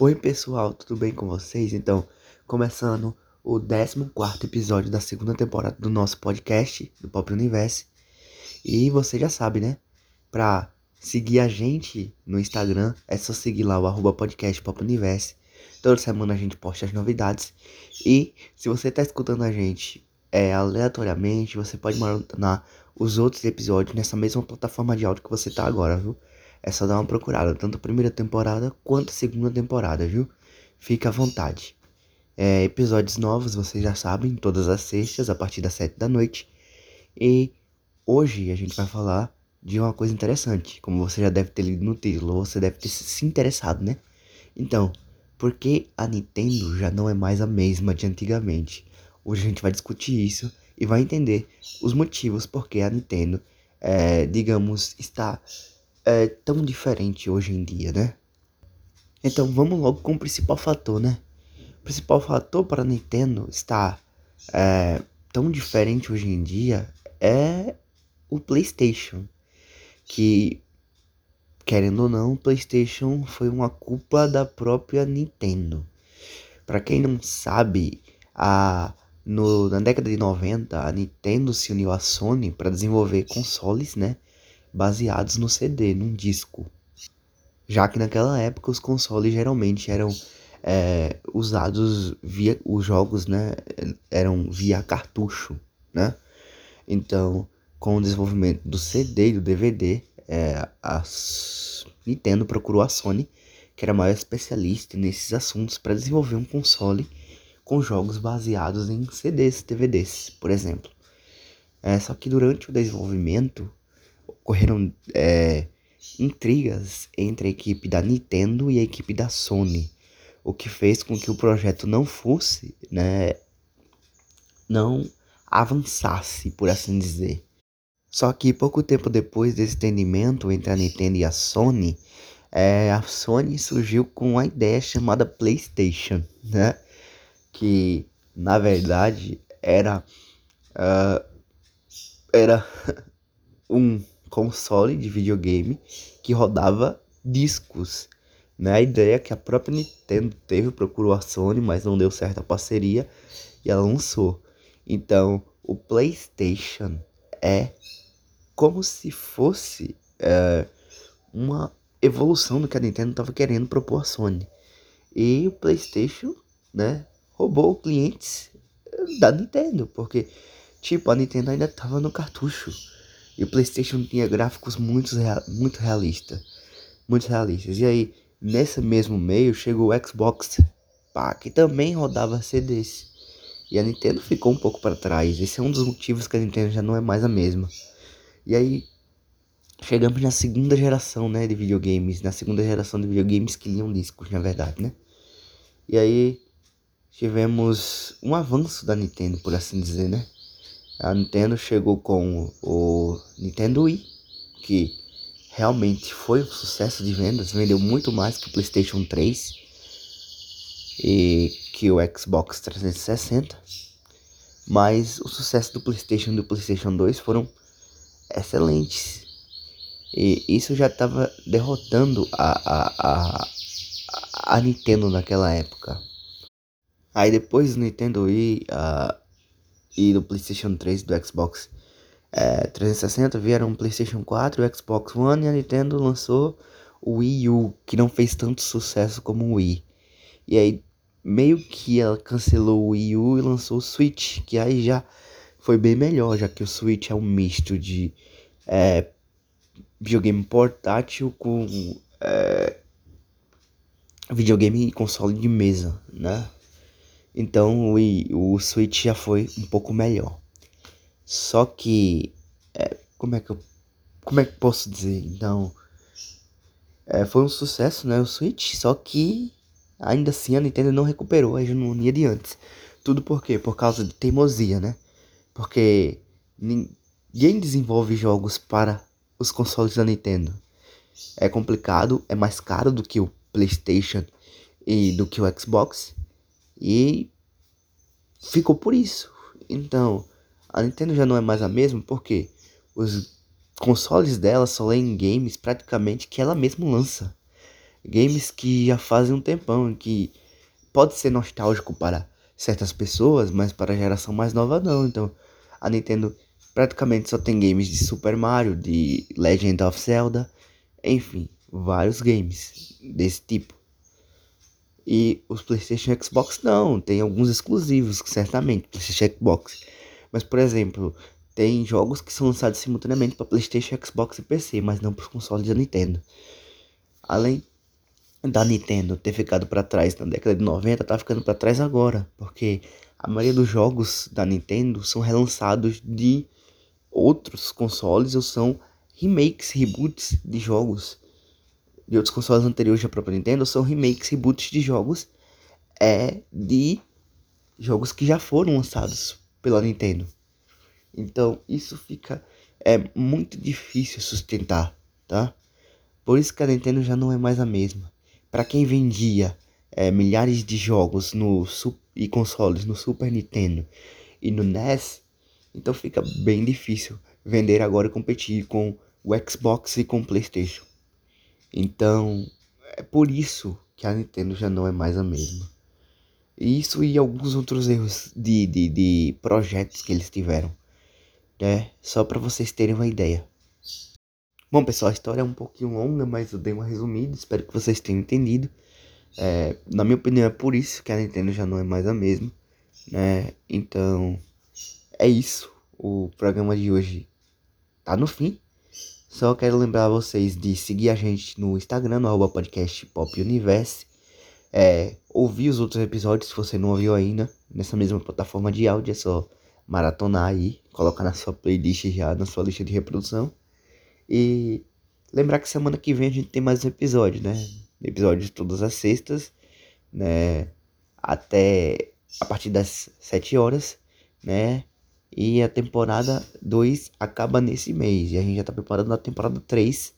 Oi pessoal, tudo bem com vocês? Então, começando o 14 episódio da segunda temporada do nosso podcast, do Pop Universe. E você já sabe, né? Pra seguir a gente no Instagram, é só seguir lá o arroba podcast Pop Universe. Toda semana a gente posta as novidades. E se você tá escutando a gente é, aleatoriamente, você pode maratonar os outros episódios nessa mesma plataforma de áudio que você tá agora, viu? É só dar uma procurada, tanto a primeira temporada quanto a segunda temporada, viu? Fica à vontade. É, episódios novos, vocês já sabem, todas as sextas, a partir das sete da noite. E hoje a gente vai falar de uma coisa interessante. Como você já deve ter lido no título, você deve ter se interessado, né? Então, por que a Nintendo já não é mais a mesma de antigamente? Hoje a gente vai discutir isso e vai entender os motivos por que a Nintendo, é, digamos, está é tão diferente hoje em dia, né? Então vamos logo com o principal fator, né? O principal fator para a Nintendo estar é, tão diferente hoje em dia é o PlayStation, que querendo ou não, o PlayStation foi uma culpa da própria Nintendo. Para quem não sabe, a no, na década de 90, a Nintendo se uniu à Sony para desenvolver consoles, né? Baseados no CD, num disco. Já que naquela época os consoles geralmente eram é, usados via os jogos, né, eram via cartucho, né? Então, com o desenvolvimento do CD e do DVD, é, a Nintendo procurou a Sony, que era a maior especialista nesses assuntos, para desenvolver um console com jogos baseados em CDs, DVDs, por exemplo. É, só que durante o desenvolvimento, ocorreram é, intrigas entre a equipe da Nintendo e a equipe da Sony, o que fez com que o projeto não fosse, né, não avançasse, por assim dizer. Só que pouco tempo depois desse entendimento entre a Nintendo e a Sony, é, a Sony surgiu com uma ideia chamada PlayStation, né? Que na verdade era uh, era um console de videogame que rodava discos. Né? A ideia que a própria Nintendo teve, procurou a Sony, mas não deu certo a parceria e ela lançou. Então, o PlayStation é como se fosse é, uma evolução do que a Nintendo estava querendo propor à Sony. E o PlayStation, né, roubou clientes da Nintendo, porque tipo, a Nintendo ainda estava no cartucho. E o PlayStation tinha gráficos muito, real, muito realistas. Muito realistas. E aí, nesse mesmo meio, chegou o Xbox, pá, que também rodava CDs. E a Nintendo ficou um pouco para trás. Esse é um dos motivos que a Nintendo já não é mais a mesma. E aí, chegamos na segunda geração, né, de videogames. Na segunda geração de videogames que liam discos, na verdade, né? E aí, tivemos um avanço da Nintendo, por assim dizer, né? A Nintendo chegou com o Nintendo Wii, que realmente foi um sucesso de vendas, vendeu muito mais que o PlayStation 3 e que o Xbox 360. Mas o sucesso do PlayStation e do PlayStation 2 foram excelentes. E isso já estava derrotando a, a, a, a Nintendo naquela época. Aí depois do Nintendo Wii, a, e do PlayStation 3 e do Xbox é, 360 vieram o PlayStation 4 o Xbox One e a Nintendo lançou o Wii U, que não fez tanto sucesso como o Wii. E aí meio que ela cancelou o Wii U e lançou o Switch, que aí já foi bem melhor, já que o Switch é um misto de é, videogame portátil com é, videogame e console de mesa, né? Então o, o Switch já foi um pouco melhor. Só que. É, como é que eu. Como é que posso dizer? Então. É, foi um sucesso, né? O Switch. Só que. Ainda assim a Nintendo não recuperou a hegemonia de antes. Tudo por quê? Por causa de teimosia, né? Porque ninguém desenvolve jogos para os consoles da Nintendo. É complicado, é mais caro do que o PlayStation e do que o Xbox. E ficou por isso. Então, a Nintendo já não é mais a mesma porque os consoles dela só leem games praticamente que ela mesma lança. games que já fazem um tempão, que pode ser nostálgico para certas pessoas, mas para a geração mais nova não. Então, a Nintendo praticamente só tem games de Super Mario, de Legend of Zelda, enfim, vários games desse tipo. E os PlayStation e Xbox não, tem alguns exclusivos, certamente, PlayStation e Xbox. Mas, por exemplo, tem jogos que são lançados simultaneamente para PlayStation, Xbox e PC, mas não para os consoles da Nintendo. Além da Nintendo ter ficado para trás na década de 90, tá ficando para trás agora, porque a maioria dos jogos da Nintendo são relançados de outros consoles ou são remakes, reboots de jogos de outros consoles anteriores da própria Nintendo, são remakes, reboots de jogos é de jogos que já foram lançados pela Nintendo. Então, isso fica é muito difícil sustentar, tá? Por isso que a Nintendo já não é mais a mesma. Para quem vendia é, milhares de jogos no e consoles no Super Nintendo e no NES, então fica bem difícil vender agora e competir com o Xbox e com o PlayStation. Então, é por isso que a Nintendo já não é mais a mesma. Isso e alguns outros erros de, de, de projetos que eles tiveram. Né? Só para vocês terem uma ideia. Bom, pessoal, a história é um pouquinho longa, mas eu dei uma resumida. Espero que vocês tenham entendido. É, na minha opinião, é por isso que a Nintendo já não é mais a mesma. Né? Então, é isso. O programa de hoje tá no fim. Só quero lembrar vocês de seguir a gente no Instagram, no arroba podcast Pop Universe. É, ouvir os outros episódios se você não ouviu ainda, nessa mesma plataforma de áudio, é só maratonar aí, colocar na sua playlist já, na sua lista de reprodução. E lembrar que semana que vem a gente tem mais um episódio, né? Episódios todas as sextas, né? Até a partir das 7 horas, né? E a temporada 2 acaba nesse mês. E a gente já tá preparando a temporada 3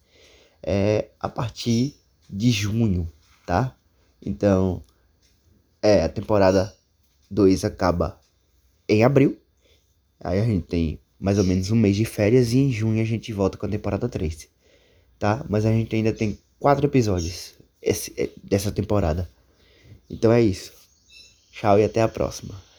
é, a partir de junho, tá? Então, é, a temporada 2 acaba em abril. Aí a gente tem mais ou menos um mês de férias e em junho a gente volta com a temporada 3, tá? Mas a gente ainda tem quatro episódios esse, é, dessa temporada. Então é isso. Tchau e até a próxima.